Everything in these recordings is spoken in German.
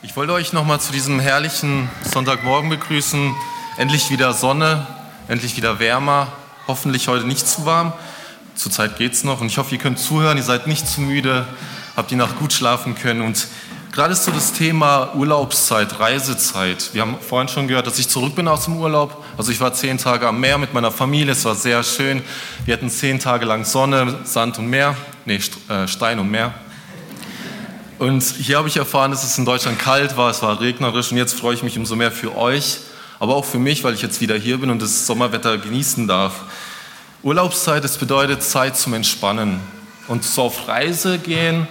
Ich wollte euch nochmal zu diesem herrlichen Sonntagmorgen begrüßen. Endlich wieder Sonne, endlich wieder wärmer. Hoffentlich heute nicht zu warm. Zurzeit geht es noch und ich hoffe, ihr könnt zuhören. Ihr seid nicht zu müde, habt die Nacht gut schlafen können. Und gerade ist so das Thema Urlaubszeit, Reisezeit. Wir haben vorhin schon gehört, dass ich zurück bin aus dem Urlaub. Also ich war zehn Tage am Meer mit meiner Familie. Es war sehr schön. Wir hatten zehn Tage lang Sonne, Sand und Meer. Nee, äh, Stein und Meer. Und hier habe ich erfahren, dass es in Deutschland kalt war, es war regnerisch und jetzt freue ich mich umso mehr für euch, aber auch für mich, weil ich jetzt wieder hier bin und das Sommerwetter genießen darf. Urlaubszeit, das bedeutet Zeit zum Entspannen. Und so auf Reise gehen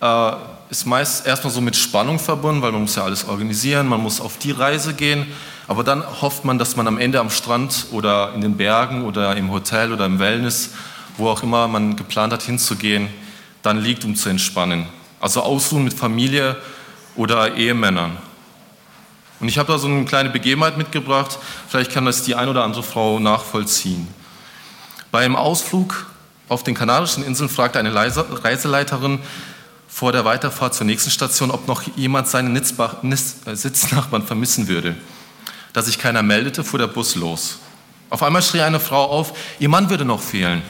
äh, ist meist erstmal so mit Spannung verbunden, weil man muss ja alles organisieren, man muss auf die Reise gehen, aber dann hofft man, dass man am Ende am Strand oder in den Bergen oder im Hotel oder im Wellness, wo auch immer man geplant hat hinzugehen, dann liegt, um zu entspannen. Also Ausruhen mit Familie oder Ehemännern. Und ich habe da so eine kleine Begebenheit mitgebracht, vielleicht kann das die ein oder andere Frau nachvollziehen. Beim Ausflug auf den Kanarischen Inseln fragte eine Reiseleiterin vor der Weiterfahrt zur nächsten Station, ob noch jemand seinen äh, Sitznachbarn vermissen würde. Da sich keiner meldete, fuhr der Bus los. Auf einmal schrie eine Frau auf, ihr Mann würde noch fehlen.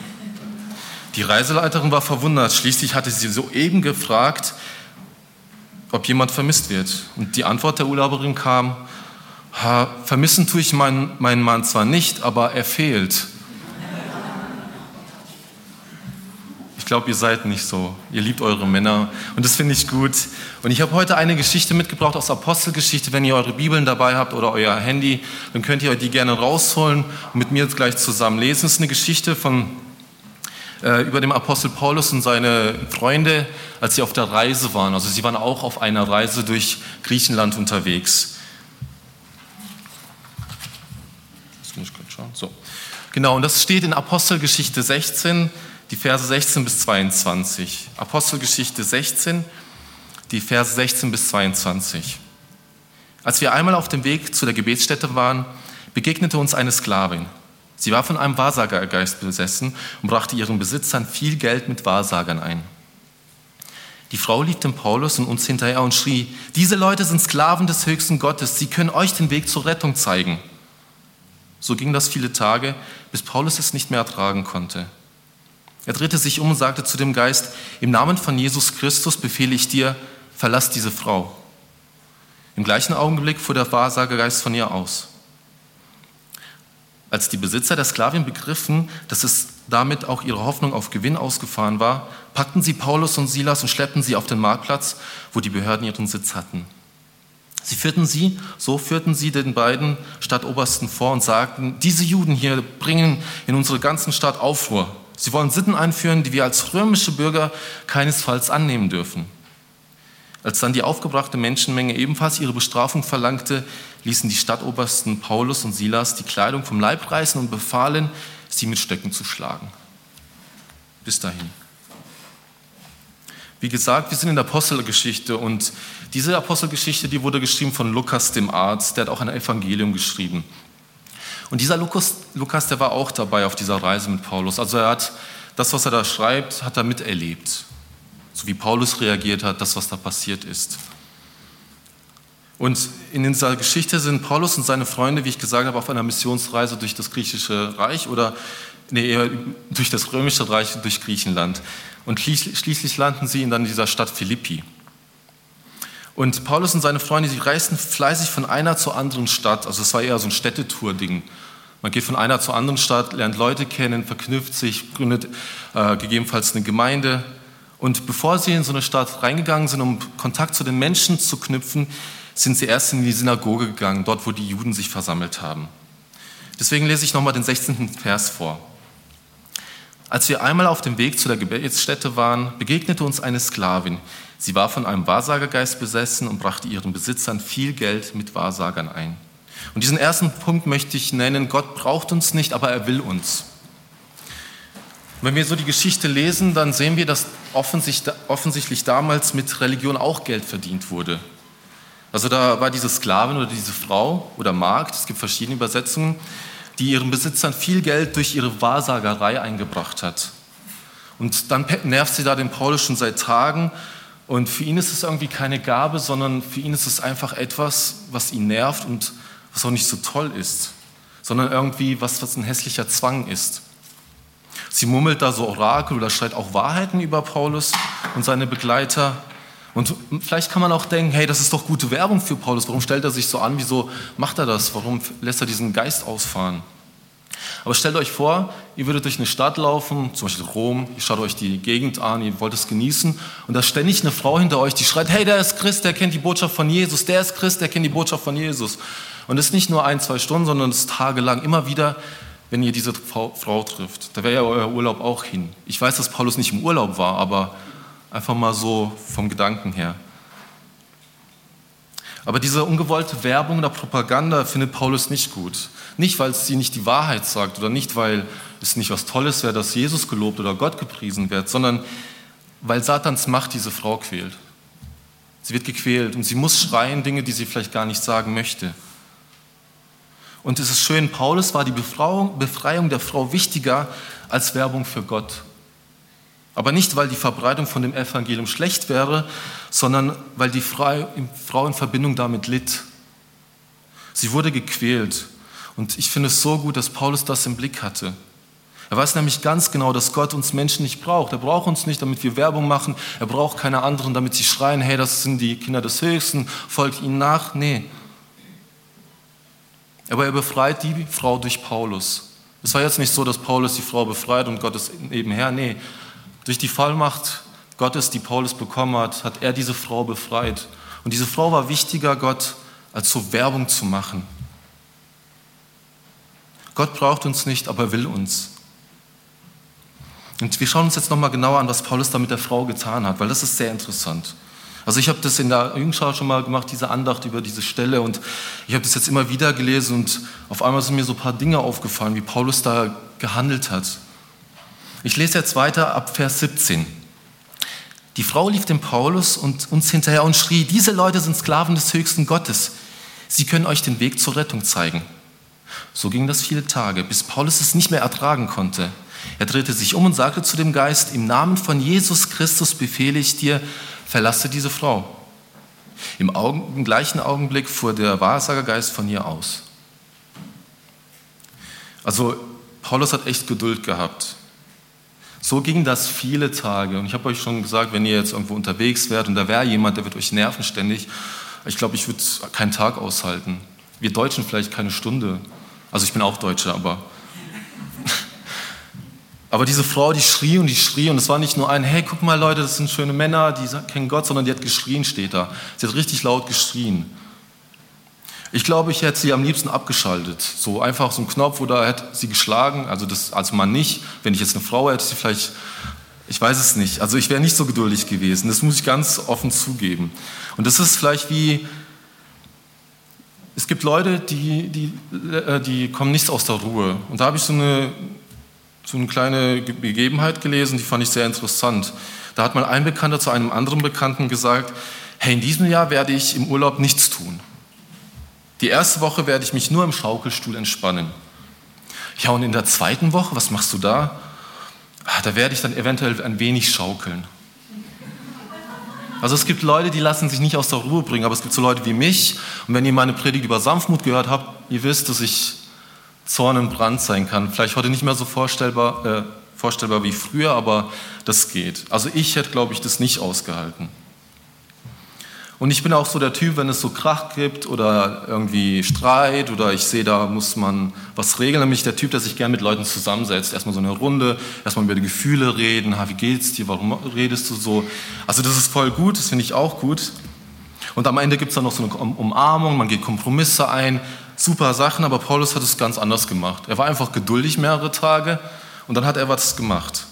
Die Reiseleiterin war verwundert. Schließlich hatte sie soeben gefragt, ob jemand vermisst wird. Und die Antwort der Urlauberin kam, vermissen tue ich meinen, meinen Mann zwar nicht, aber er fehlt. Ich glaube, ihr seid nicht so. Ihr liebt eure Männer und das finde ich gut. Und ich habe heute eine Geschichte mitgebracht aus Apostelgeschichte. Wenn ihr eure Bibeln dabei habt oder euer Handy, dann könnt ihr die gerne rausholen und mit mir gleich zusammen lesen. Es ist eine Geschichte von über dem Apostel Paulus und seine Freunde, als sie auf der Reise waren. Also sie waren auch auf einer Reise durch Griechenland unterwegs. Das muss ich schauen. So. Genau, und das steht in Apostelgeschichte 16, die Verse 16 bis 22. Apostelgeschichte 16, die Verse 16 bis 22. Als wir einmal auf dem Weg zu der Gebetsstätte waren, begegnete uns eine Sklavin. Sie war von einem Wahrsagergeist besessen und brachte ihren Besitzern viel Geld mit Wahrsagern ein. Die Frau lief dem Paulus und uns hinterher und schrie, diese Leute sind Sklaven des höchsten Gottes, sie können euch den Weg zur Rettung zeigen. So ging das viele Tage, bis Paulus es nicht mehr ertragen konnte. Er drehte sich um und sagte zu dem Geist, im Namen von Jesus Christus befehle ich dir, verlass diese Frau. Im gleichen Augenblick fuhr der Wahrsagergeist von ihr aus. Als die Besitzer der Sklavin begriffen, dass es damit auch ihre Hoffnung auf Gewinn ausgefahren war, packten sie Paulus und Silas und schleppten sie auf den Marktplatz, wo die Behörden ihren Sitz hatten. Sie führten sie, so führten sie den beiden Stadtobersten vor und sagten, diese Juden hier bringen in unsere ganzen Stadt Aufruhr. Sie wollen Sitten einführen, die wir als römische Bürger keinesfalls annehmen dürfen. Als dann die aufgebrachte Menschenmenge ebenfalls ihre Bestrafung verlangte, ließen die Stadtobersten Paulus und Silas die Kleidung vom Leib reißen und befahlen, sie mit Stöcken zu schlagen. Bis dahin. Wie gesagt, wir sind in der Apostelgeschichte und diese Apostelgeschichte, die wurde geschrieben von Lukas dem Arzt, der hat auch ein Evangelium geschrieben. Und dieser Lukas, Lukas, der war auch dabei auf dieser Reise mit Paulus. Also er hat das, was er da schreibt, hat er miterlebt so wie Paulus reagiert hat, das, was da passiert ist. Und in dieser Geschichte sind Paulus und seine Freunde, wie ich gesagt habe, auf einer Missionsreise durch das griechische Reich oder nee, eher durch das römische Reich durch Griechenland. Und schließlich landen sie in dann dieser Stadt Philippi. Und Paulus und seine Freunde, die reisten fleißig von einer zur anderen Stadt. Also es war eher so ein Städtetour-Ding. Man geht von einer zur anderen Stadt, lernt Leute kennen, verknüpft sich, gründet äh, gegebenenfalls eine Gemeinde und bevor sie in so eine Stadt reingegangen sind, um Kontakt zu den Menschen zu knüpfen, sind sie erst in die Synagoge gegangen, dort wo die Juden sich versammelt haben. Deswegen lese ich nochmal den 16. Vers vor. Als wir einmal auf dem Weg zu der Gebetsstätte waren, begegnete uns eine Sklavin. Sie war von einem Wahrsagergeist besessen und brachte ihren Besitzern viel Geld mit Wahrsagern ein. Und diesen ersten Punkt möchte ich nennen, Gott braucht uns nicht, aber er will uns. Wenn wir so die Geschichte lesen, dann sehen wir, dass offensichtlich damals mit Religion auch Geld verdient wurde. Also da war diese Sklavin oder diese Frau oder Magd, es gibt verschiedene Übersetzungen, die ihren Besitzern viel Geld durch ihre Wahrsagerei eingebracht hat. Und dann nervt sie da den Paulus schon seit Tagen Und für ihn ist es irgendwie keine Gabe, sondern für ihn ist es einfach etwas, was ihn nervt und was auch nicht so toll ist, sondern irgendwie was, was ein hässlicher Zwang ist. Sie murmelt da so Orakel oder schreit auch Wahrheiten über Paulus und seine Begleiter. Und vielleicht kann man auch denken, hey, das ist doch gute Werbung für Paulus. Warum stellt er sich so an? Wieso macht er das? Warum lässt er diesen Geist ausfahren? Aber stellt euch vor, ihr würdet durch eine Stadt laufen, zum Beispiel Rom, ihr schaut euch die Gegend an, ihr wollt es genießen und da ständig eine Frau hinter euch, die schreit, hey, der ist Christ, der kennt die Botschaft von Jesus, der ist Christ, der kennt die Botschaft von Jesus. Und das ist nicht nur ein, zwei Stunden, sondern es ist tagelang, immer wieder, wenn ihr diese Frau, trifft. Da wäre ja euer Urlaub auch hin. Ich weiß, dass Paulus nicht im Urlaub war, aber einfach mal so vom Gedanken her. Aber diese ungewollte Werbung oder Propaganda findet Paulus nicht gut. Nicht, weil sie nicht die Wahrheit sagt oder nicht, weil es nicht was Tolles wäre, dass Jesus gelobt oder Gott gepriesen wird, sondern weil Satans Macht diese Frau quält. Sie wird gequält und sie muss schreien Dinge, die sie vielleicht gar nicht sagen möchte. Und es ist schön, Paulus war die Befreiung, der Frau wichtiger als Werbung für Gott. Aber nicht, weil die Verbreitung von dem Evangelium schlecht wäre, sondern weil die Frau in Verbindung damit litt. Sie wurde gequält. Und ich finde es so gut, dass Paulus das im Blick hatte. Er weiß nämlich ganz genau, dass Gott uns Menschen nicht braucht. Er braucht uns nicht, damit wir Werbung machen. Er braucht keine anderen, damit sie schreien, hey, das sind die Kinder des Höchsten, folgt ihnen nach. Nee. Aber er befreit die Frau durch Paulus. Es war jetzt nicht so, dass Paulus die Frau befreit und Gott ist nebenher. Nee, durch die Vollmacht Gottes, die Paulus bekommen hat, hat er diese Frau befreit. Und diese Frau war wichtiger Gott, als so Werbung zu machen. Gott braucht uns nicht, aber er will uns. Und wir schauen uns jetzt nochmal genauer an, was Paulus da mit der Frau getan hat, weil das ist sehr interessant. Also ich habe das in der Jungschau schon mal gemacht, diese Andacht über diese Stelle und ich habe das jetzt immer wieder gelesen und auf einmal sind mir so ein paar Dinge aufgefallen, wie Paulus da gehandelt hat. Ich lese jetzt weiter ab Vers 17. Die Frau lief dem Paulus und uns hinterher und schrie, diese Leute sind Sklaven des höchsten Gottes. Sie können euch den Weg zur Rettung zeigen. So ging das viele Tage, bis Paulus es nicht mehr ertragen konnte. Er drehte sich um und sagte zu dem Geist, im Namen von Jesus Christus befehle ich dir, verlasse diese Frau. Im, Augen, Im, gleichen Augenblick fuhr der Wahrsagergeist von ihr aus. Also Paulus hat echt Geduld gehabt. So ging das viele Tage. Und ich habe euch schon gesagt, wenn ihr jetzt irgendwo unterwegs wärt und da wäre jemand, der wird euch nerven ständig, ich glaube, ich würde keinen Tag aushalten. Wir Deutschen vielleicht keine Stunde. Also ich bin auch Deutscher, aber. Aber diese Frau, die schrie und die schrie und es war nicht nur ein, hey, guck mal Leute, das sind schöne Männer, die kennen Gott, sondern die hat geschrien, steht da. Sie hat richtig laut geschrien. Ich glaube, ich hätte sie am liebsten abgeschaltet. So einfach so ein Knopf oder hätte sie geschlagen. Also das als Mann nicht. Wenn ich jetzt eine Frau hätte, sie vielleicht, ich weiß es nicht. Also ich wäre nicht so geduldig gewesen. Das muss ich ganz offen zugeben. Und das ist vielleicht wie, es gibt Leute, die, die, äh, die kommen nicht aus der Ruhe. Und da habe ich so eine, so eine kleine Begebenheit gelesen, die fand ich sehr interessant. Da hat mal ein Bekannter zu einem anderen Bekannten gesagt, hey, in diesem Jahr werde ich im Urlaub nichts tun. Die erste Woche werde ich mich nur im Schaukelstuhl entspannen. Ja, und in der zweiten Woche, was machst du da? Ah, da werde ich dann eventuell ein wenig schaukeln. Also es gibt Leute, die lassen sich nicht aus der Ruhe bringen, aber es gibt so Leute wie mich. Und wenn ihr meine Predigt über Sanftmut gehört habt, ihr wisst, dass ich Zorn und Brand sein kann. Vielleicht heute nicht mehr so vorstellbar, äh, vorstellbar wie früher, aber das geht. Also ich hätte, glaube ich, das nicht ausgehalten. Und ich bin auch so der Typ, wenn es so Krach gibt oder irgendwie Streit oder ich sehe, da muss man was regeln, dann bin ich der Typ, der sich gern mit Leuten zusammensetzt. Erstmal so eine Runde, erstmal über die Gefühle reden, ha, wie geht's dir, warum redest du so? Also das ist voll gut, das finde ich auch gut. Und am Ende gibt es dann noch so eine Umarmung, man geht Kompromisse ein, super Sachen, aber Paulus hat es ganz anders gemacht. Er war einfach geduldig mehrere Tage und dann hat er was gemacht.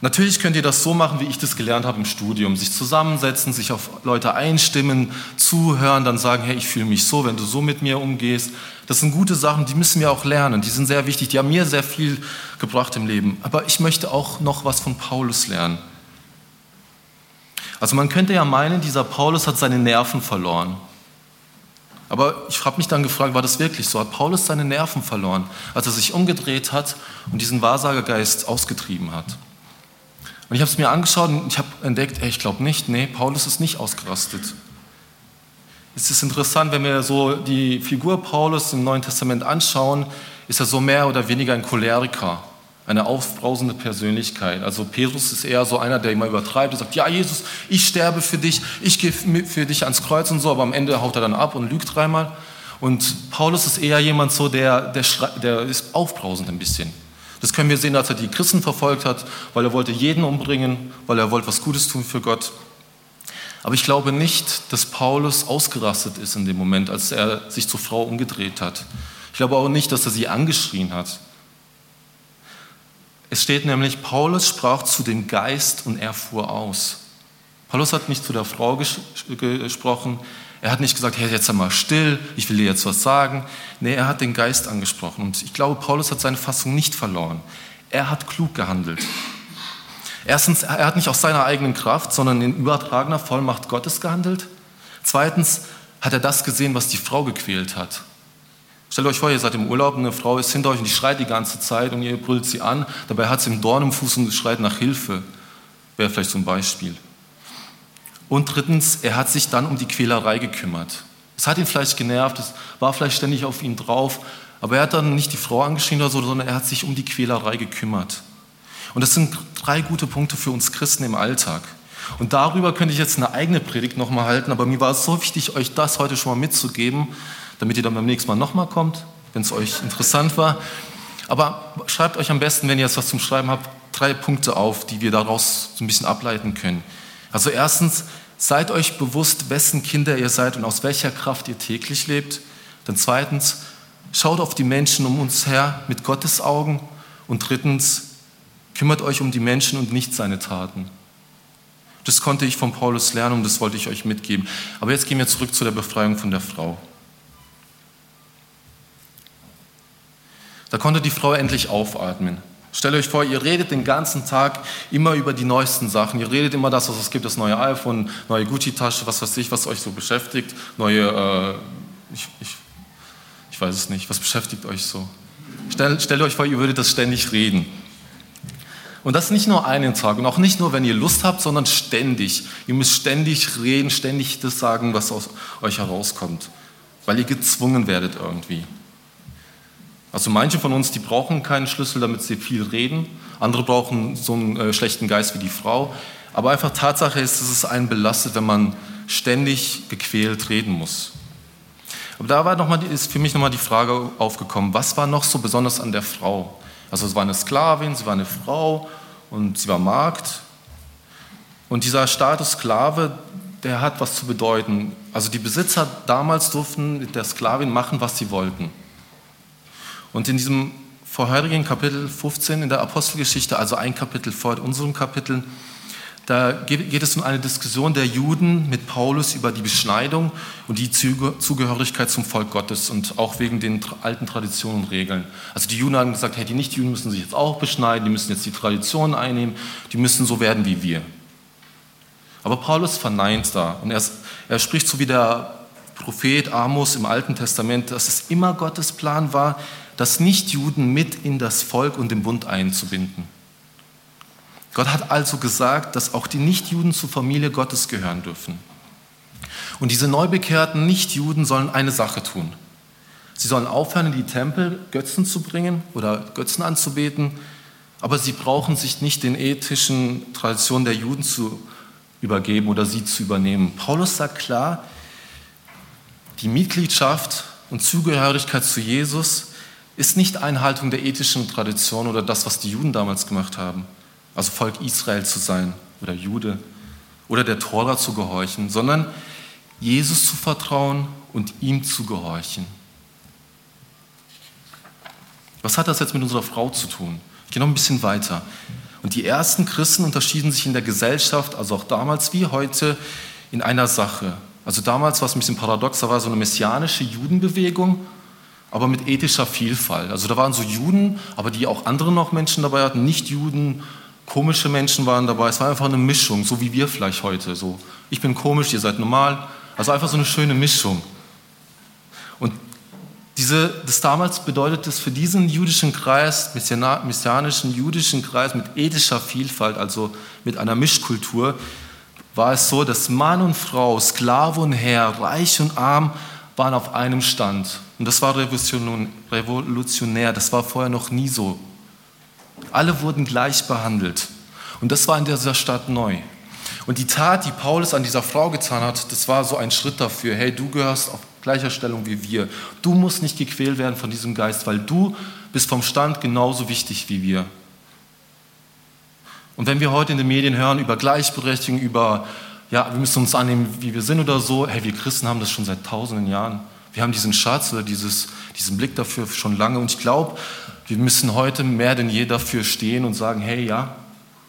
Natürlich könnt ihr das so machen, wie ich das gelernt habe im Studium. Sich zusammensetzen, sich auf Leute einstimmen, zuhören, dann sagen, hey, ich fühle mich so, wenn du so mit mir umgehst. Das sind gute Sachen, die müssen wir auch lernen. Die sind sehr wichtig. Die haben mir sehr viel gebracht im Leben. Aber ich möchte auch noch was von Paulus lernen. Also man könnte ja meinen, dieser Paulus hat seine Nerven verloren. Aber ich habe mich dann gefragt, war das wirklich so? Hat Paulus seine Nerven verloren, als er sich umgedreht hat und diesen Wahrsagergeist ausgetrieben hat? Und ich habe es mir angeschaut und ich habe entdeckt, ey, ich glaube nicht, nee, Paulus ist nicht ausgerastet. Es ist interessant, wenn wir so die Figur Paulus im Neuen Testament anschauen, ist er so mehr oder weniger ein Choleriker, eine aufbrausende Persönlichkeit. Also Petrus ist eher so einer, der immer übertreibt und sagt, ja Jesus, ich sterbe für dich, ich gehe für dich ans Kreuz und so, aber am Ende haut er dann ab und lügt dreimal. Und Paulus ist eher jemand so, der, der, der ist aufbrausend ein bisschen. Das können wir sehen, als er die Christen verfolgt hat, weil er wollte jeden umbringen, weil er wollte was Gutes tun für Gott. Aber ich glaube nicht, dass Paulus ausgerastet ist in dem Moment, als er sich zur Frau umgedreht hat. Ich glaube auch nicht, dass er sie angeschrien hat. Es steht nämlich, Paulus sprach zu dem Geist und er fuhr aus. Paulus hat nicht zu der Frau ges gesprochen, er hat nicht gesagt, hey, jetzt einmal still, ich will dir jetzt was sagen. Nee, er hat den Geist angesprochen. Und ich glaube, Paulus hat seine Fassung nicht verloren. Er hat klug gehandelt. Erstens, er hat nicht aus seiner eigenen Kraft, sondern in übertragener Vollmacht Gottes gehandelt. Zweitens hat er das gesehen, was die Frau gequält hat. Stellt euch vor, ihr seid im Urlaub, eine Frau ist hinter euch und die schreit die ganze Zeit und ihr brüllt sie an. Dabei hat sie einen Dorn im Fuß und schreit nach Hilfe. Wäre vielleicht so ein Beispiel. Und drittens, er hat sich dann um die Quälerei gekümmert. Es hat ihn vielleicht genervt, es war vielleicht ständig auf ihn drauf, aber er hat dann nicht die Frau angeschrien oder so, sondern er hat sich um die Quälerei gekümmert. Und das sind drei gute Punkte für uns Christen im Alltag. Und darüber könnte ich jetzt eine eigene Predigt nochmal halten, aber mir war es so wichtig, euch das heute schon mal mitzugeben, damit ihr dann beim nächsten Mal nochmal kommt, wenn es euch interessant war. Aber schreibt euch am besten, wenn ihr jetzt was zum Schreiben habt, drei Punkte auf, die wir daraus so ein bisschen ableiten können. Also erstens, seid euch bewusst, wessen Kinder ihr seid und aus welcher Kraft ihr täglich lebt. Dann zweitens, schaut auf die Menschen um uns her mit Gottes Augen. Und drittens, kümmert euch um die Menschen und nicht seine Taten. Das konnte ich von Paulus lernen und das wollte ich euch mitgeben. Aber jetzt gehen wir zurück zu der Befreiung von der Frau. Da konnte die Frau endlich aufatmen. Stellt euch vor, ihr redet den ganzen Tag immer über die neuesten Sachen. Ihr redet immer das, was es gibt, das neue iPhone, neue Gucci-Tasche, was weiß ich, was euch so beschäftigt. Neue, äh, ich, ich, ich, weiß es nicht, was beschäftigt euch so? Stellt, stellt euch vor, ihr würdet das ständig reden. Und das nicht nur einen Tag und auch nicht nur, wenn ihr Lust habt, sondern ständig. Ihr müsst ständig reden, ständig das sagen, was aus euch herauskommt, weil ihr gezwungen werdet irgendwie. Also manche von uns, die brauchen keinen Schlüssel, damit sie viel reden. Andere brauchen so einen äh, schlechten Geist wie die Frau. Aber einfach Tatsache ist, dass es einen belastet, wenn man ständig gequält reden muss. Aber da war noch mal, ist für mich nochmal die Frage aufgekommen, was war noch so besonders an der Frau? Also es war eine Sklavin, sie war eine Frau und sie war Magd. Und dieser Status Sklave, der hat was zu bedeuten. Also die Besitzer damals durften mit der Sklavin machen, was sie wollten. Und in diesem vorherigen Kapitel 15 in der Apostelgeschichte, also ein Kapitel vor unserem Kapitel, da geht es um eine Diskussion der Juden mit Paulus über die Beschneidung und die Zugehörigkeit zum Volk Gottes und auch wegen den alten Traditionen und Regeln. Also die Juden haben gesagt, hey, die Nichtjuden müssen sich jetzt auch beschneiden, die müssen jetzt die Traditionen einnehmen, die müssen so werden wie wir. Aber Paulus verneint da und er, er spricht so wie der Prophet Amos im Alten Testament, dass es immer Gottes Plan war, das Nichtjuden mit in das Volk und den Bund einzubinden. Gott hat also gesagt, dass auch die Nichtjuden zur Familie Gottes gehören dürfen. Und diese neubekehrten Nichtjuden sollen eine Sache tun. Sie sollen aufhören, in die Tempel Götzen zu bringen oder Götzen anzubeten, aber sie brauchen sich nicht den ethischen Traditionen der Juden zu übergeben oder sie zu übernehmen. Paulus sagt klar, die Mitgliedschaft und Zugehörigkeit zu Jesus ist nicht Einhaltung der ethischen Tradition oder das, was die Juden damals gemacht haben, also Volk Israel zu sein oder Jude oder der Tora zu gehorchen, sondern Jesus zu vertrauen und ihm zu gehorchen. Was hat das jetzt mit unserer Frau zu tun? Ich gehe noch ein bisschen weiter. Und die ersten Christen unterschieden sich in der Gesellschaft, also auch damals wie heute, in einer Sache. Also damals war es ein bisschen paradox, da war so eine messianische Judenbewegung aber mit ethischer Vielfalt. Also da waren so Juden, aber die auch andere noch Menschen dabei hatten, nicht Juden, komische Menschen waren dabei. Es war einfach eine Mischung, so wie wir vielleicht heute. So, ich bin komisch, ihr seid normal. Also einfach so eine schöne Mischung. Und Diese, das damals bedeutet es für diesen jüdischen Kreis, messianischen jüdischen Kreis mit ethischer Vielfalt, also mit einer Mischkultur, war es so, dass Mann und Frau, Sklave und Herr, reich und arm waren auf einem Stand. Und das war revolutionär, das war vorher noch nie so. Alle wurden gleich behandelt. Und das war in dieser Stadt neu. Und die Tat, die Paulus an dieser Frau getan hat, das war so ein Schritt dafür. Hey, du gehörst auf gleicher Stellung wie wir. Du musst nicht gequält werden von diesem Geist, weil du bist vom Stand genauso wichtig wie wir. Und wenn wir heute in den Medien hören über Gleichberechtigung, über, ja, wir müssen uns annehmen, wie wir sind oder so, hey, wir Christen haben das schon seit tausenden Jahren. Wir haben diesen Schatz oder dieses, diesen Blick dafür schon lange. Und ich glaube, wir müssen heute mehr denn je dafür stehen und sagen, hey, ja,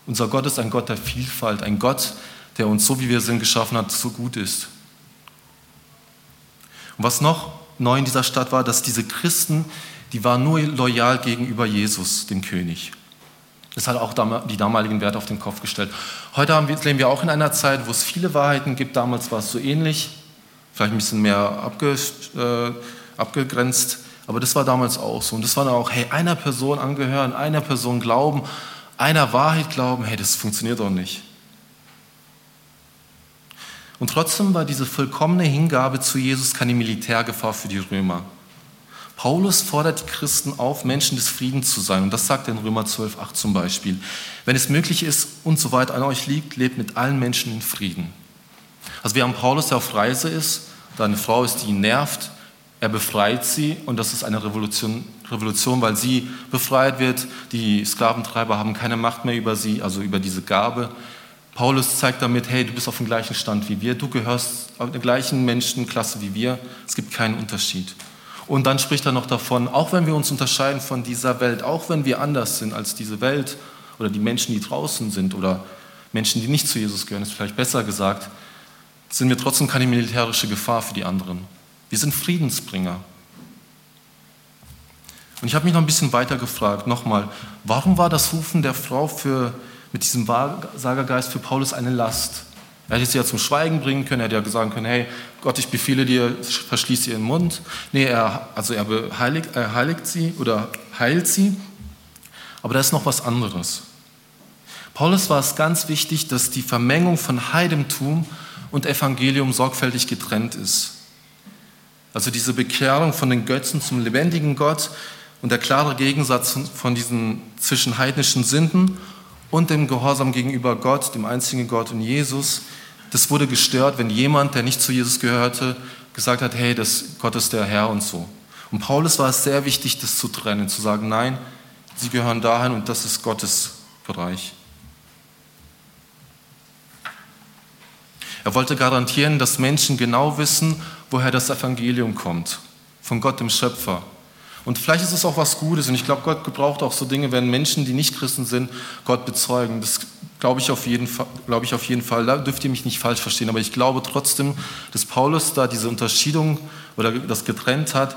unser Gott ist ein Gott der Vielfalt, ein Gott, der uns so, wie wir sind, geschaffen hat, so gut ist. Und was noch neu in dieser Stadt war, dass diese Christen, die waren nur loyal gegenüber Jesus, dem König. Das hat auch die damaligen Werte auf den Kopf gestellt. Heute leben wir auch in einer Zeit, wo es viele Wahrheiten gibt. Damals war es so ähnlich, vielleicht ein bisschen mehr abge, äh, abgegrenzt, aber das war damals auch so. Und das war dann auch, hey, einer Person angehören, einer Person glauben, einer Wahrheit glauben, hey, das funktioniert doch nicht. Und trotzdem war diese vollkommene Hingabe zu Jesus keine Militärgefahr für die Römer. Paulus fordert die Christen auf, Menschen des Friedens zu sein. Und das sagt er in Römer 12, 8 zum Beispiel. Wenn es möglich ist und so weit an euch liegt, lebt mit allen Menschen in Frieden. Also während Paulus, der auf Reise ist, da eine Frau ist, die ihn nervt, er befreit sie und das ist eine Revolution, Revolution, weil sie befreit wird. Die Sklaventreiber haben keine Macht mehr über sie, also über diese Gabe. Paulus zeigt damit, hey, du bist auf dem gleichen Stand wie wir, du gehörst auf der gleichen Menschenklasse wie wir, es gibt keinen Unterschied. Und dann spricht er noch davon, auch wenn wir uns unterscheiden von dieser Welt, auch wenn wir anders sind als diese Welt oder die Menschen, die draußen sind oder Menschen, die nicht zu Jesus gehören, ist vielleicht besser gesagt, sind wir trotzdem keine militärische Gefahr für die anderen. Wir sind Friedensbringer. Und ich habe mich noch ein bisschen weiter gefragt, nochmal, warum war das Rufen der Frau für mit diesem Wahrsagergeist für Paulus eine Last. Er hätte sie ja zum Schweigen bringen können, er hätte ja sagen können, hey Gott, ich befehle dir, verschließ ihren Mund. Nee, er, also er heiligt, er heiligt sie oder heilt sie. Aber da ist noch was anderes. Paulus war es ganz wichtig, dass die Vermengung von Heidentum und Evangelium sorgfältig getrennt ist. Also diese Bekehrung von den Götzen zum lebendigen Gott und der klare Gegensatz von diesen zwischen heidnischen Sünden und dem Gehorsam gegenüber Gott, dem einzigen Gott und Jesus, das wurde gestört, wenn jemand, der nicht zu Jesus gehörte, gesagt hat, hey, das, Gott ist der Herr und so. Und Paulus war es sehr wichtig, das zu trennen, zu sagen, nein, sie gehören dahin und das ist Gottes Bereich. Er wollte garantieren, dass Menschen genau wissen, woher das Evangelium kommt, von Gott dem Schöpfer. Und vielleicht ist es auch was Gutes. Und ich glaube, Gott gebraucht auch so Dinge, wenn Menschen, die nicht Christen sind, Gott bezeugen. Das glaube ich auf jeden Fall. Ich auf jeden Fall. Da dürft ihr mich nicht falsch verstehen. Aber ich glaube trotzdem, dass Paulus da diese Unterschiedung oder das getrennt hat,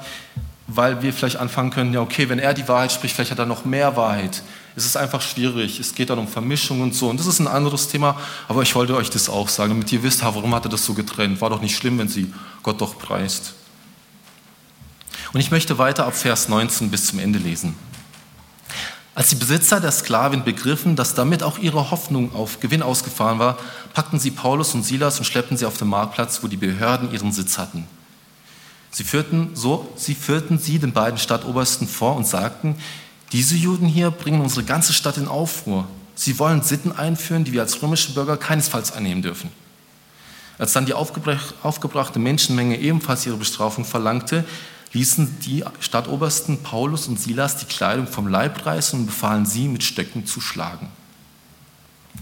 weil wir vielleicht anfangen können, ja, okay, wenn er die Wahrheit spricht, vielleicht hat er noch mehr Wahrheit. Es ist einfach schwierig. Es geht dann um Vermischung und so. Und das ist ein anderes Thema. Aber ich wollte euch das auch sagen, damit ihr wisst, warum hat er das so getrennt. War doch nicht schlimm, wenn sie Gott doch preist. Und ich möchte weiter ab Vers 19 bis zum Ende lesen. Als die Besitzer der Sklavin begriffen, dass damit auch ihre Hoffnung auf Gewinn ausgefahren war, packten sie Paulus und Silas und schleppten sie auf den Marktplatz, wo die Behörden ihren Sitz hatten. Sie führten, so, sie führten sie den beiden Stadtobersten vor und sagten, diese Juden hier bringen unsere ganze Stadt in Aufruhr. Sie wollen Sitten einführen, die wir als römische Bürger keinesfalls annehmen dürfen. Als dann die aufgebrachte Menschenmenge ebenfalls ihre Bestrafung verlangte, ließen die Stadtobersten Paulus und Silas die Kleidung vom Leib reißen und befahlen sie, mit Stöcken zu schlagen.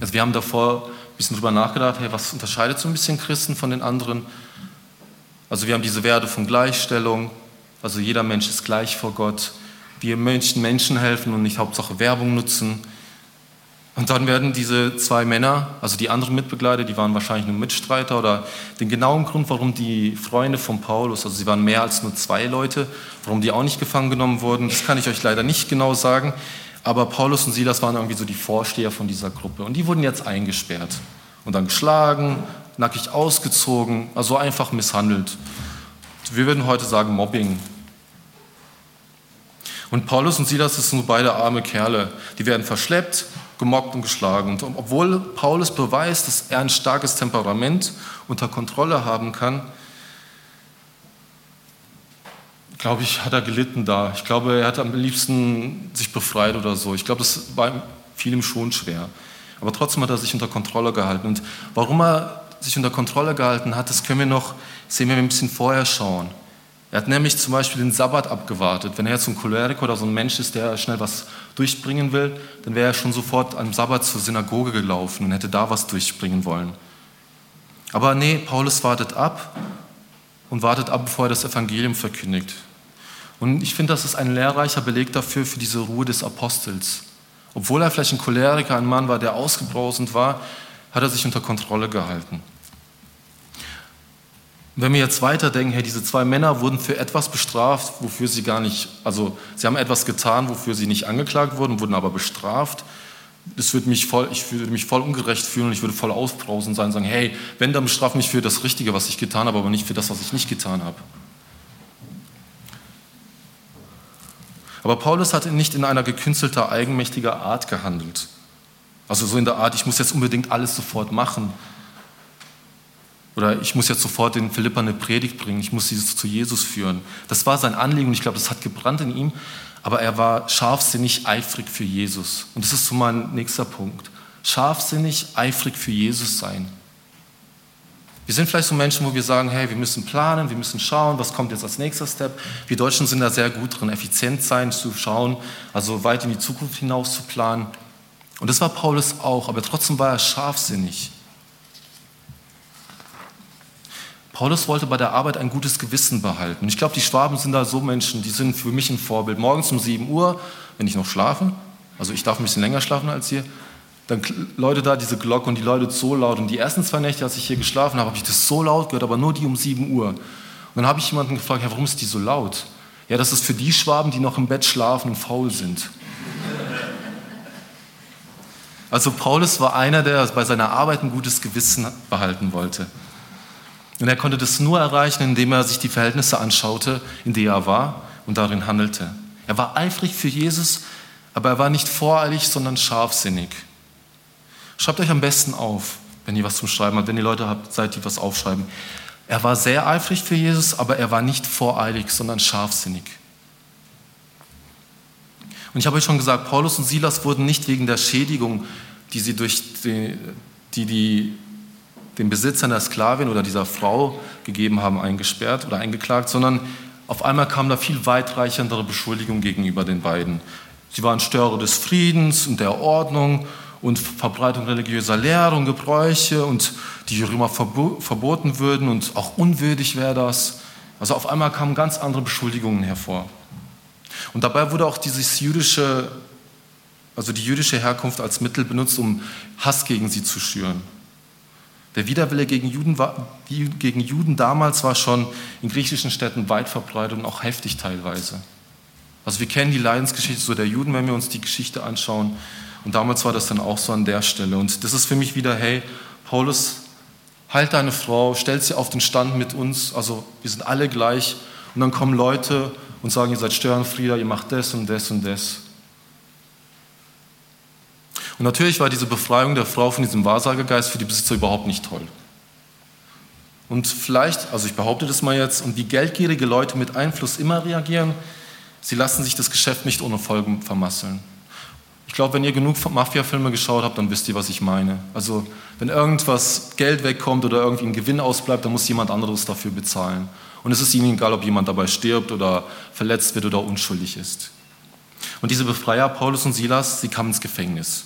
Also wir haben davor ein bisschen drüber nachgedacht, hey, was unterscheidet so ein bisschen Christen von den anderen? Also wir haben diese Werte von Gleichstellung, also jeder Mensch ist gleich vor Gott. Wir möchten Menschen helfen und nicht Hauptsache Werbung nutzen. Und dann werden diese zwei Männer, also die anderen Mitbegleiter, die waren wahrscheinlich nur Mitstreiter oder den genauen Grund, warum die Freunde von Paulus, also sie waren mehr als nur zwei Leute, warum die auch nicht gefangen genommen wurden, das kann ich euch leider nicht genau sagen. Aber Paulus und Silas waren irgendwie so die Vorsteher von dieser Gruppe und die wurden jetzt eingesperrt und dann geschlagen, nackig ausgezogen, also einfach misshandelt. Wir würden heute sagen Mobbing. Und Paulus und Silas, das sind so beide arme Kerle. Die werden verschleppt, gemockt und geschlagen. Und obwohl Paulus beweist, dass er ein starkes Temperament unter Kontrolle haben kann, glaube ich, hat er gelitten da. Ich glaube, er hat am liebsten sich befreit oder so. Ich glaube, das war vielem schon schwer. Aber trotzdem hat er sich unter Kontrolle gehalten. Und warum er sich unter Kontrolle gehalten hat, das können wir noch, sehen wir ein bisschen vorher schauen. Er hat nämlich zum Beispiel den Sabbat abgewartet. Wenn er jetzt so ein Choleriker oder so ein Mensch ist, der schnell was durchbringen will, dann wäre er schon sofort am Sabbat zur Synagoge gelaufen und hätte da was durchbringen wollen. Aber nee, Paulus wartet ab und wartet ab, bevor er das Evangelium verkündigt. Und ich finde, das ist ein lehrreicher Beleg dafür, für diese Ruhe des Apostels. Obwohl er vielleicht ein Choleriker, ein Mann war, der ausgebrausend war, hat er sich unter Kontrolle gehalten. Wenn wir jetzt weiterdenken, hey, diese zwei Männer wurden für etwas bestraft, wofür sie gar nicht, also sie haben etwas getan, wofür sie nicht angeklagt wurden, wurden aber bestraft. Das würde mich voll, ich würde mich voll ungerecht fühlen und ich würde voll ausbrausen sein und sagen, hey, wenn, dann bestraf mich für das Richtige, was ich getan habe, aber nicht für das, was ich nicht getan habe. Aber Paulus hat nicht in einer gekünstelter, eigenmächtiger Art gehandelt. Also so in der Art, ich muss jetzt unbedingt alles sofort machen. Oder ich muss jetzt sofort den Philippa eine Predigt bringen, ich muss sie zu Jesus führen. Das war sein Anliegen und ich glaube, das hat gebrannt in ihm. Aber er war scharfsinnig eifrig für Jesus. Und das ist so mein nächster Punkt. Scharfsinnig eifrig für Jesus sein. Wir sind vielleicht so Menschen, wo wir sagen, hey, wir müssen planen, wir müssen schauen, was kommt jetzt als nächster Step. Wir Deutschen sind da sehr gut drin, effizient sein, zu schauen, also weit in die Zukunft hinaus zu planen. Und das war Paulus auch, aber trotzdem war er scharfsinnig. Paulus wollte bei der Arbeit ein gutes Gewissen behalten. Und ich glaube, die Schwaben sind da so Menschen, die sind für mich ein Vorbild. Morgens um 7 Uhr, wenn ich noch schlafe, also ich darf ein bisschen länger schlafen als ihr, dann läutet da diese Glocke und die läutet so laut. Und die ersten zwei Nächte, als ich hier geschlafen habe, habe ich das so laut gehört, aber nur die um 7 Uhr. Und dann habe ich jemanden gefragt, ja, warum ist die so laut? Ja, das ist für die Schwaben, die noch im Bett schlafen und faul sind. Also Paulus war einer, der bei seiner Arbeit ein gutes Gewissen behalten wollte. Und er konnte das nur erreichen, indem er sich die Verhältnisse anschaute, in denen er war und darin handelte. Er war eifrig für Jesus, aber er war nicht voreilig, sondern scharfsinnig. Schreibt euch am besten auf, wenn ihr was zum Schreiben habt, wenn ihr Leute habt, seid, die was aufschreiben. Er war sehr eifrig für Jesus, aber er war nicht voreilig, sondern scharfsinnig. Und ich habe euch schon gesagt, Paulus und Silas wurden nicht wegen der Schädigung, die sie durch die, die, die den Besitzern der Sklavin oder dieser Frau gegeben haben, eingesperrt oder eingeklagt, sondern auf einmal kam da viel weitreichendere Beschuldigung gegenüber den beiden. Sie waren Störer des Friedens und der Ordnung und Verbreitung religiöser Lehre und Gebräuche und die Römer verboten würden und auch unwürdig wäre das. Also auf einmal kamen ganz andere Beschuldigungen hervor. Und dabei wurde auch dieses jüdische, also die jüdische Herkunft als Mittel benutzt, um Hass gegen sie zu schüren. Der Widerwille gegen Juden, war, gegen Juden damals war schon in griechischen Städten weit verbreitet und auch heftig teilweise. Also wir kennen die Leidensgeschichte so der Juden, wenn wir uns die Geschichte anschauen. Und damals war das dann auch so an der Stelle. Und das ist für mich wieder, hey, Paulus, halt deine Frau, stell sie auf den Stand mit uns. Also wir sind alle gleich. Und dann kommen Leute und sagen, ihr seid Störenfrieder, ihr macht das und das und das. Und natürlich war diese Befreiung der Frau von diesem Wahrsagegeist für die Besitzer überhaupt nicht toll. Und vielleicht, also ich behaupte das mal jetzt, und wie geldgierige Leute mit Einfluss immer reagieren, sie lassen sich das Geschäft nicht ohne Folgen vermasseln. Ich glaube, wenn ihr genug Mafia-Filme geschaut habt, dann wisst ihr, was ich meine. Also, wenn irgendwas Geld wegkommt oder irgendwie ein Gewinn ausbleibt, dann muss jemand anderes dafür bezahlen. Und es ist ihnen egal, ob jemand dabei stirbt oder verletzt wird oder unschuldig ist. Und diese Befreier, Paulus und Silas, sie kamen ins Gefängnis.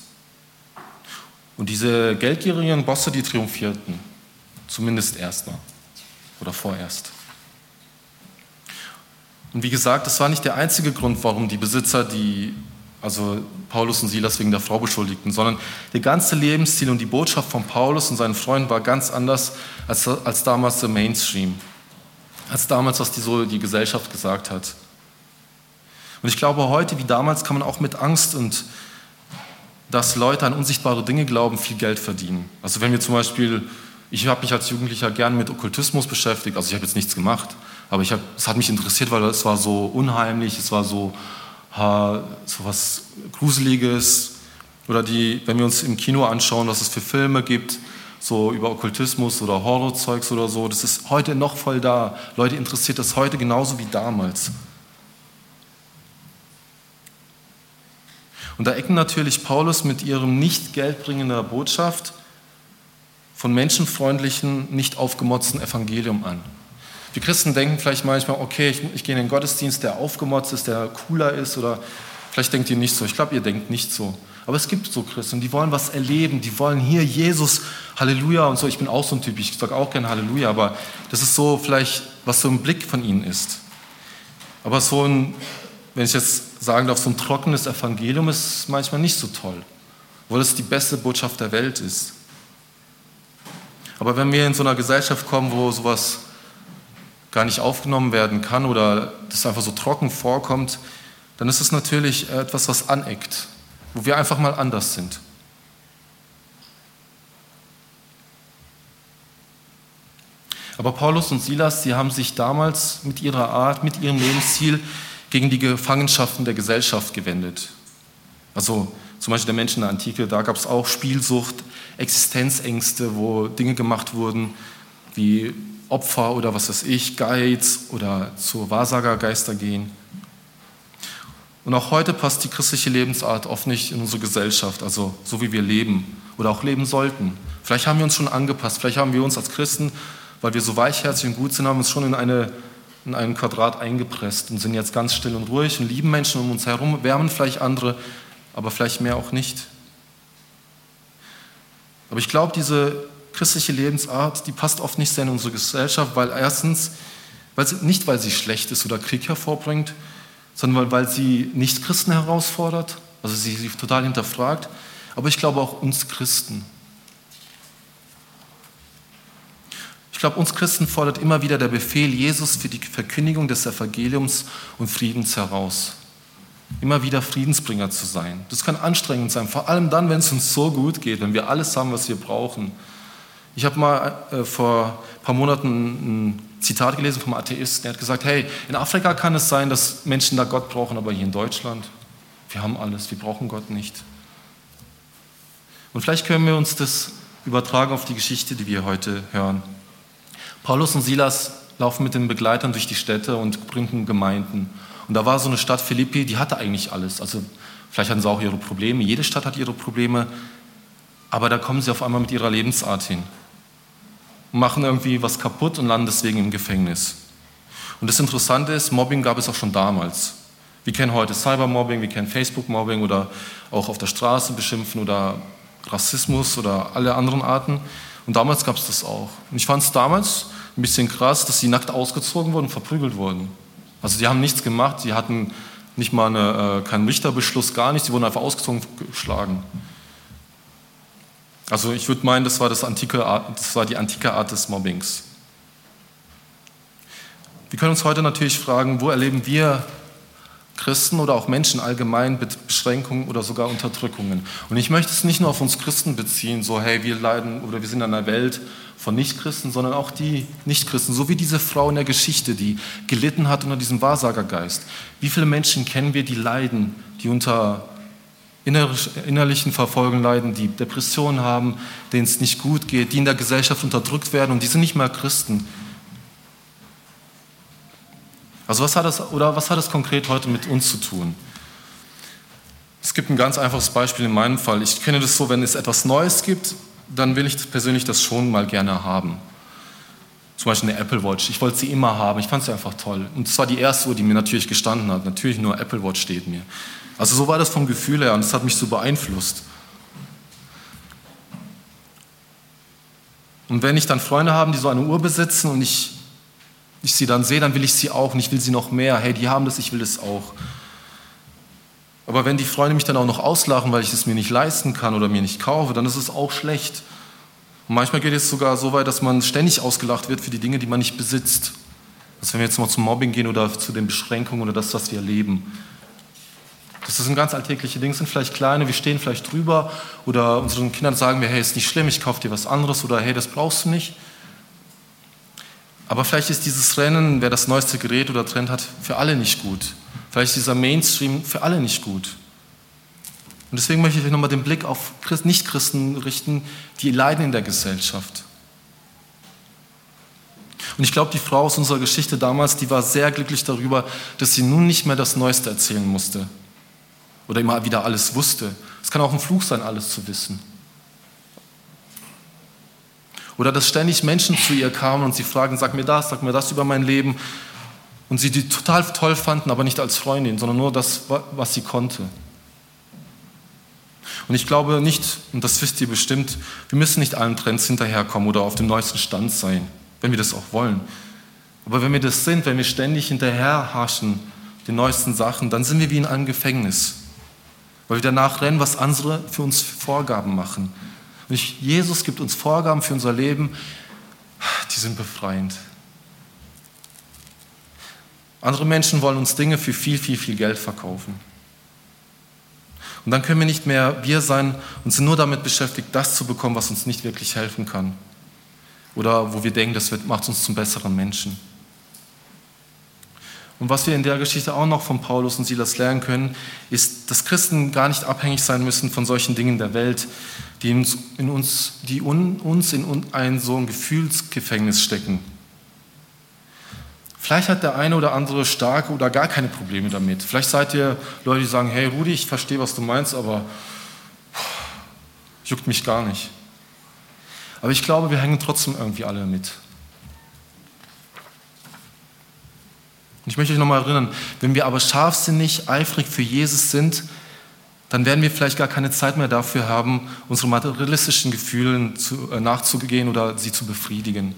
Und diese geldgierigen Bosse, die triumphierten. Zumindest erstmal. Oder vorerst. Und wie gesagt, das war nicht der einzige Grund, warum die Besitzer die also Paulus und Silas wegen der Frau beschuldigten, sondern der ganze Lebensstil und die Botschaft von Paulus und seinen Freunden war ganz anders als, als damals der Mainstream, als damals, was die, so die Gesellschaft gesagt hat. Und ich glaube, heute wie damals kann man auch mit Angst und dass Leute an unsichtbare Dinge glauben, viel Geld verdienen. Also wenn wir zum Beispiel, ich habe mich als Jugendlicher gern mit Okkultismus beschäftigt, also ich habe jetzt nichts gemacht, aber ich hab, es hat mich interessiert, weil es war so unheimlich, es war so so was Gruseliges oder die, wenn wir uns im Kino anschauen, was es für Filme gibt, so über Okkultismus oder Horrorzeugs oder so, das ist heute noch voll da. Leute interessiert das heute genauso wie damals. Und da ecken natürlich Paulus mit ihrem nicht geldbringender Botschaft von menschenfreundlichen, nicht aufgemotzten Evangelium an. Wir Christen denken vielleicht manchmal, okay, ich, ich gehe in den Gottesdienst, der aufgemotzt ist, der cooler ist, oder vielleicht denkt ihr nicht so. Ich glaube, ihr denkt nicht so. Aber es gibt so Christen, die wollen was erleben, die wollen hier Jesus, Halleluja und so. Ich bin auch so ein Typ, ich sage auch gerne Halleluja, aber das ist so vielleicht, was so ein Blick von ihnen ist. Aber so ein, wenn ich jetzt sagen darf, so ein trockenes Evangelium ist manchmal nicht so toll, obwohl es die beste Botschaft der Welt ist. Aber wenn wir in so einer Gesellschaft kommen, wo sowas gar nicht aufgenommen werden kann oder das einfach so trocken vorkommt, dann ist es natürlich etwas, was aneckt wo wir einfach mal anders sind. Aber Paulus und Silas, sie haben sich damals mit ihrer Art, mit ihrem Lebensziel gegen die Gefangenschaften der Gesellschaft gewendet. Also zum Beispiel der Menschen in der Antike, da gab es auch Spielsucht, Existenzängste, wo Dinge gemacht wurden wie Opfer oder was weiß ich, Geiz oder zur Wahrsagergeister gehen. Und auch heute passt die christliche Lebensart oft nicht in unsere Gesellschaft, also so wie wir leben oder auch leben sollten. Vielleicht haben wir uns schon angepasst, vielleicht haben wir uns als Christen, weil wir so weichherzig und gut sind, haben uns schon in, eine, in einen Quadrat eingepresst und sind jetzt ganz still und ruhig und lieben Menschen um uns herum, wärmen vielleicht andere, aber vielleicht mehr auch nicht. Aber ich glaube, diese christliche Lebensart, die passt oft nicht sehr in unsere Gesellschaft, weil erstens, weil sie, nicht weil sie schlecht ist oder Krieg hervorbringt, sondern weil sie nicht Christen herausfordert, also sie, sie total hinterfragt, aber ich glaube auch uns Christen. Ich glaube, uns Christen fordert immer wieder der Befehl Jesus für die Verkündigung des Evangeliums und Friedens heraus. Immer wieder Friedensbringer zu sein. Das kann anstrengend sein, vor allem dann, wenn es uns so gut geht, wenn wir alles haben, was wir brauchen. Ich habe mal äh, vor ein paar Monaten ein Zitat gelesen vom Atheisten, der hat gesagt, hey, in Afrika kann es sein, dass Menschen da Gott brauchen, aber hier in Deutschland, wir haben alles, wir brauchen Gott nicht. Und vielleicht können wir uns das übertragen auf die Geschichte, die wir heute hören. Paulus und Silas laufen mit den Begleitern durch die Städte und gründen Gemeinden. Und da war so eine Stadt Philippi, die hatte eigentlich alles. Also vielleicht hatten sie auch ihre Probleme, jede Stadt hat ihre Probleme, aber da kommen sie auf einmal mit ihrer Lebensart hin machen irgendwie was kaputt und landen deswegen im Gefängnis. Und das Interessante ist, Mobbing gab es auch schon damals. Wir kennen heute Cybermobbing, wir kennen Facebook-Mobbing oder auch auf der Straße beschimpfen oder Rassismus oder alle anderen Arten. Und damals gab es das auch. Und ich fand es damals ein bisschen krass, dass sie nackt ausgezogen wurden und verprügelt wurden. Also die haben nichts gemacht, sie hatten nicht mal eine, äh, keinen Richterbeschluss, gar nichts, sie wurden einfach ausgezogen und geschlagen. Also ich würde meinen, das war, das, antike das war die antike Art des Mobbings. Wir können uns heute natürlich fragen, wo erleben wir Christen oder auch Menschen allgemein Beschränkungen oder sogar Unterdrückungen. Und ich möchte es nicht nur auf uns Christen beziehen, so hey, wir leiden oder wir sind in einer Welt von Nichtchristen, sondern auch die Nichtchristen, so wie diese Frau in der Geschichte, die gelitten hat unter diesem Wahrsagergeist. Wie viele Menschen kennen wir, die leiden, die unter innerlichen Verfolgung leiden, die Depressionen haben, denen es nicht gut geht, die in der Gesellschaft unterdrückt werden und die sind nicht mehr Christen. Also was hat das, oder was hat das konkret heute mit uns zu tun? Es gibt ein ganz einfaches Beispiel in meinem Fall. Ich kenne das so, wenn es etwas Neues gibt, dann will ich persönlich das schon mal gerne haben. Zum Beispiel eine Apple Watch. Ich wollte sie immer haben. Ich fand sie einfach toll. Und es war die erste Uhr, die mir natürlich gestanden hat. Natürlich nur Apple Watch steht mir. Also so war das vom Gefühl her und das hat mich so beeinflusst. Und wenn ich dann Freunde habe, die so eine Uhr besitzen und ich, ich sie dann sehe, dann will ich sie auch und ich will sie noch mehr. Hey, die haben das, ich will das auch. Aber wenn die Freunde mich dann auch noch auslachen, weil ich es mir nicht leisten kann oder mir nicht kaufe, dann ist es auch schlecht. Und manchmal geht es sogar so weit, dass man ständig ausgelacht wird für die Dinge, die man nicht besitzt. Also wenn wir jetzt mal zum Mobbing gehen oder zu den Beschränkungen oder das, was wir erleben. Das sind ganz alltägliche Dinge, sind vielleicht kleine, wir stehen vielleicht drüber oder unseren Kindern sagen wir, hey, ist nicht schlimm, ich kaufe dir was anderes oder hey, das brauchst du nicht. Aber vielleicht ist dieses Rennen, wer das neueste Gerät oder Trend hat, für alle nicht gut. Vielleicht ist dieser Mainstream für alle nicht gut. Und deswegen möchte ich nochmal den Blick auf Nichtchristen richten, die leiden in der Gesellschaft. Und ich glaube, die Frau aus unserer Geschichte damals, die war sehr glücklich darüber, dass sie nun nicht mehr das Neueste erzählen musste oder immer wieder alles wusste. Es kann auch ein Fluch sein, alles zu wissen. Oder dass ständig Menschen zu ihr kamen und sie fragen, sag mir das, sag mir das über mein Leben. Und sie die total toll fanden, aber nicht als Freundin, sondern nur das, was sie konnte. Und ich glaube nicht, und das wisst ihr bestimmt, wir müssen nicht allen Trends hinterherkommen oder auf dem neuesten Stand sein, wenn wir das auch wollen. Aber wenn wir das sind, wenn wir ständig hinterherhaschen, den neuesten Sachen, dann sind wir wie in einem Gefängnis. Weil wir danach rennen, was andere für uns Vorgaben machen. Und Jesus gibt uns Vorgaben für unser Leben, die sind befreiend. Andere Menschen wollen uns Dinge für viel, viel, viel Geld verkaufen. Und dann können wir nicht mehr wir sein und sind nur damit beschäftigt, das zu bekommen, was uns nicht wirklich helfen kann. Oder wo wir denken, das macht uns zum besseren Menschen. Und was wir in der Geschichte auch noch von Paulus und Silas lernen können, ist, dass Christen gar nicht abhängig sein müssen von solchen Dingen der Welt, die, in uns, die uns in ein so ein Gefühlsgefängnis stecken. Vielleicht hat der eine oder andere starke oder gar keine Probleme damit. Vielleicht seid ihr Leute, die sagen, hey Rudi, ich verstehe, was du meinst, aber juckt mich gar nicht. Aber ich glaube, wir hängen trotzdem irgendwie alle mit. Und ich möchte euch nochmal erinnern, wenn wir aber scharfsinnig, eifrig für Jesus sind, dann werden wir vielleicht gar keine Zeit mehr dafür haben, unsere materialistischen Gefühlen zu, äh, nachzugehen oder sie zu befriedigen.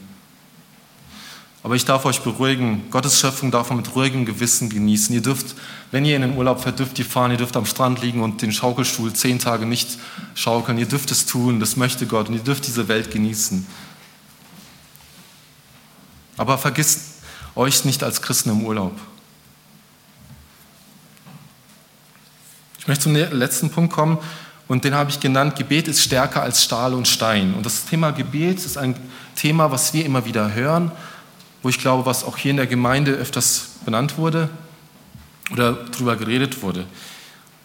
Aber ich darf euch beruhigen, Gottes Schöpfung darf man mit ruhigem Gewissen genießen. Ihr dürft, wenn ihr in den Urlaub fährt, dürft ihr fahren, ihr dürft am Strand liegen und den Schaukelstuhl zehn Tage nicht schaukeln. Ihr dürft es tun, das möchte Gott und ihr dürft diese Welt genießen. Aber vergisst euch nicht als Christen im Urlaub. Ich möchte zum letzten Punkt kommen und den habe ich genannt, Gebet ist stärker als Stahl und Stein. Und das Thema Gebet ist ein Thema, was wir immer wieder hören, wo ich glaube, was auch hier in der Gemeinde öfters benannt wurde oder darüber geredet wurde.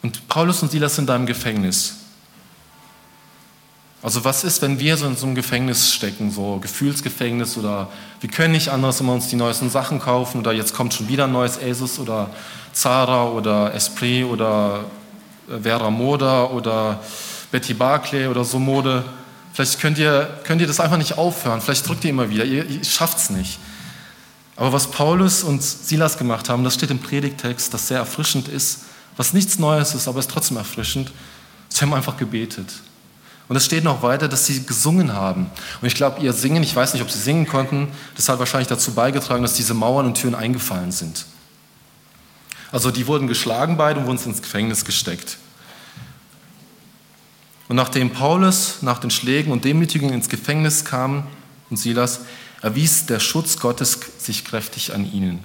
Und Paulus und Silas sind da im Gefängnis. Also was ist, wenn wir so in so einem Gefängnis stecken, so Gefühlsgefängnis oder wir können nicht anders immer uns die neuesten Sachen kaufen oder jetzt kommt schon wieder ein neues Asus oder Zara oder Esprit oder äh, Vera Moda oder Betty Barclay oder so Mode. Vielleicht könnt ihr, könnt ihr das einfach nicht aufhören, vielleicht drückt ihr immer wieder, ihr, ihr schafft es nicht. Aber was Paulus und Silas gemacht haben, das steht im Predigtext, das sehr erfrischend ist, was nichts Neues ist, aber ist trotzdem erfrischend. Sie haben einfach gebetet. Und es steht noch weiter, dass sie gesungen haben. Und ich glaube, ihr Singen, ich weiß nicht, ob sie singen konnten, das hat wahrscheinlich dazu beigetragen, dass diese Mauern und Türen eingefallen sind. Also die wurden geschlagen beide und wurden ins Gefängnis gesteckt. Und nachdem Paulus nach den Schlägen und Demütigungen ins Gefängnis kam und Silas, erwies der Schutz Gottes sich kräftig an ihnen.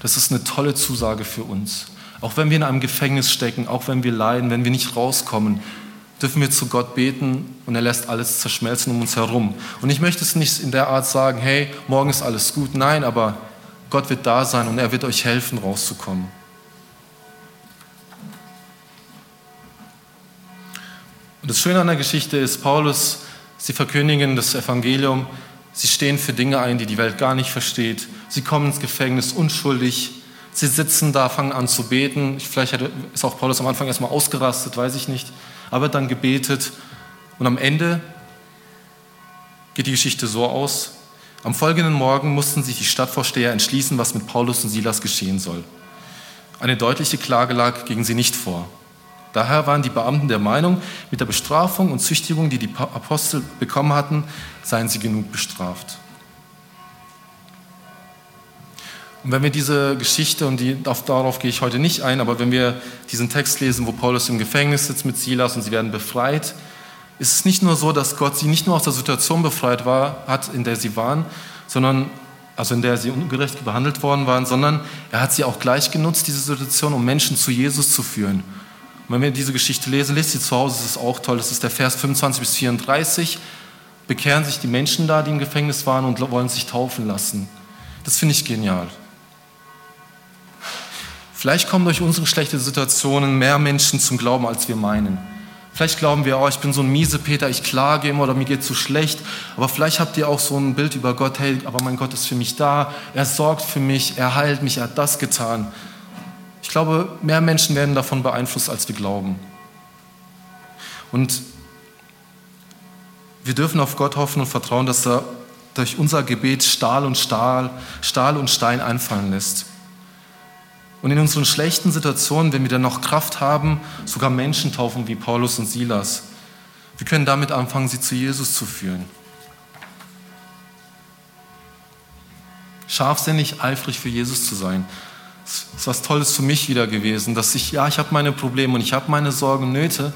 Das ist eine tolle Zusage für uns. Auch wenn wir in einem Gefängnis stecken, auch wenn wir leiden, wenn wir nicht rauskommen, dürfen wir zu Gott beten und er lässt alles zerschmelzen um uns herum. Und ich möchte es nicht in der Art sagen, hey, morgen ist alles gut. Nein, aber Gott wird da sein und er wird euch helfen, rauszukommen. Und das Schöne an der Geschichte ist, Paulus, sie verkündigen das Evangelium, sie stehen für Dinge ein, die die Welt gar nicht versteht. Sie kommen ins Gefängnis unschuldig. Sie sitzen da, fangen an zu beten. Vielleicht ist auch Paulus am Anfang erstmal ausgerastet, weiß ich nicht aber dann gebetet. Und am Ende geht die Geschichte so aus. Am folgenden Morgen mussten sich die Stadtvorsteher entschließen, was mit Paulus und Silas geschehen soll. Eine deutliche Klage lag gegen sie nicht vor. Daher waren die Beamten der Meinung, mit der Bestrafung und Züchtigung, die die Apostel bekommen hatten, seien sie genug bestraft. Und wenn wir diese Geschichte, und die, darauf gehe ich heute nicht ein, aber wenn wir diesen Text lesen, wo Paulus im Gefängnis sitzt mit Silas und sie werden befreit, ist es nicht nur so, dass Gott sie nicht nur aus der Situation befreit war, hat, in der sie waren, sondern also in der sie ungerecht behandelt worden waren, sondern er hat sie auch gleich genutzt, diese Situation, um Menschen zu Jesus zu führen. Und wenn wir diese Geschichte lesen, lest sie zu Hause, das ist auch toll, das ist der Vers 25 bis 34, bekehren sich die Menschen da, die im Gefängnis waren und wollen sich taufen lassen. Das finde ich genial. Vielleicht kommen durch unsere schlechten Situationen mehr Menschen zum Glauben, als wir meinen. Vielleicht glauben wir, oh, ich bin so ein miese Peter, ich klage immer oder mir geht so schlecht. Aber vielleicht habt ihr auch so ein Bild über Gott, hey, aber mein Gott ist für mich da, er sorgt für mich, er heilt mich, er hat das getan. Ich glaube, mehr Menschen werden davon beeinflusst, als wir glauben. Und wir dürfen auf Gott hoffen und vertrauen, dass er durch unser Gebet Stahl und Stahl, Stahl und Stein einfallen lässt. Und in unseren schlechten Situationen, wenn wir dann noch Kraft haben, sogar Menschen taufen wie Paulus und Silas. Wir können damit anfangen, sie zu Jesus zu führen. Scharfsinnig, eifrig für Jesus zu sein. Das ist was Tolles für mich wieder gewesen, dass ich, ja, ich habe meine Probleme und ich habe meine Sorgen und Nöte,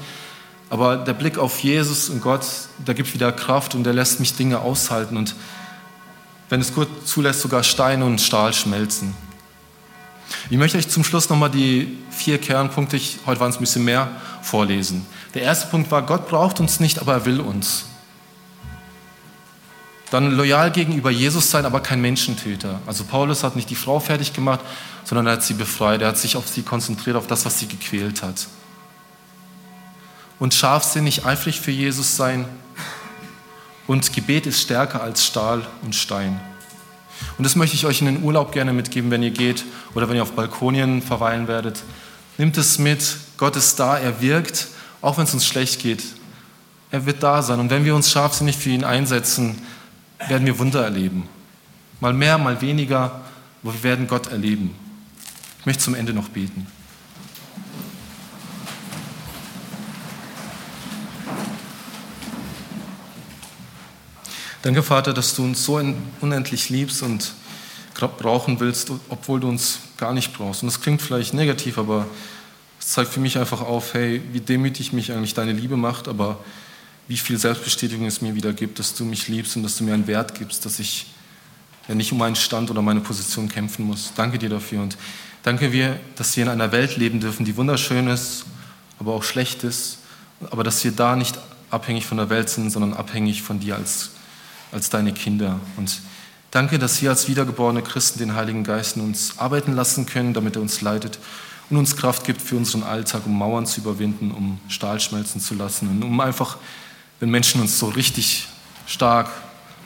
aber der Blick auf Jesus und Gott, der gibt wieder Kraft und der lässt mich Dinge aushalten und wenn es gut zulässt, sogar Stein und Stahl schmelzen. Ich möchte euch zum Schluss nochmal die vier Kernpunkte, ich, heute waren es ein bisschen mehr, vorlesen. Der erste Punkt war, Gott braucht uns nicht, aber er will uns. Dann loyal gegenüber Jesus sein, aber kein Menschentöter. Also Paulus hat nicht die Frau fertig gemacht, sondern er hat sie befreit. Er hat sich auf sie konzentriert, auf das, was sie gequält hat. Und scharfsinnig, eifrig für Jesus sein. Und Gebet ist stärker als Stahl und Stein. Und das möchte ich euch in den Urlaub gerne mitgeben, wenn ihr geht oder wenn ihr auf Balkonien verweilen werdet. Nimmt es mit, Gott ist da, er wirkt, auch wenn es uns schlecht geht. Er wird da sein. Und wenn wir uns scharfsinnig für ihn einsetzen, werden wir Wunder erleben. Mal mehr, mal weniger, aber wir werden Gott erleben. Ich möchte zum Ende noch beten. Danke, Vater, dass du uns so unendlich liebst und brauchen willst, obwohl du uns gar nicht brauchst. Und das klingt vielleicht negativ, aber es zeigt für mich einfach auf, hey, wie demütig mich eigentlich deine Liebe macht, aber wie viel Selbstbestätigung es mir wieder gibt, dass du mich liebst und dass du mir einen Wert gibst, dass ich ja nicht um meinen Stand oder meine Position kämpfen muss. Danke dir dafür und danke wir, dass wir in einer Welt leben dürfen, die wunderschön ist, aber auch schlecht ist, aber dass wir da nicht abhängig von der Welt sind, sondern abhängig von dir als als deine Kinder. Und danke, dass wir als wiedergeborene Christen den Heiligen Geist in uns arbeiten lassen können, damit er uns leitet und uns Kraft gibt für unseren Alltag, um Mauern zu überwinden, um Stahl schmelzen zu lassen und um einfach, wenn Menschen uns so richtig stark,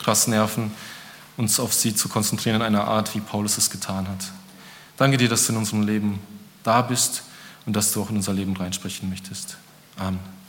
krass nerven, uns auf sie zu konzentrieren in einer Art, wie Paulus es getan hat. Danke dir, dass du in unserem Leben da bist und dass du auch in unser Leben reinsprechen möchtest. Amen.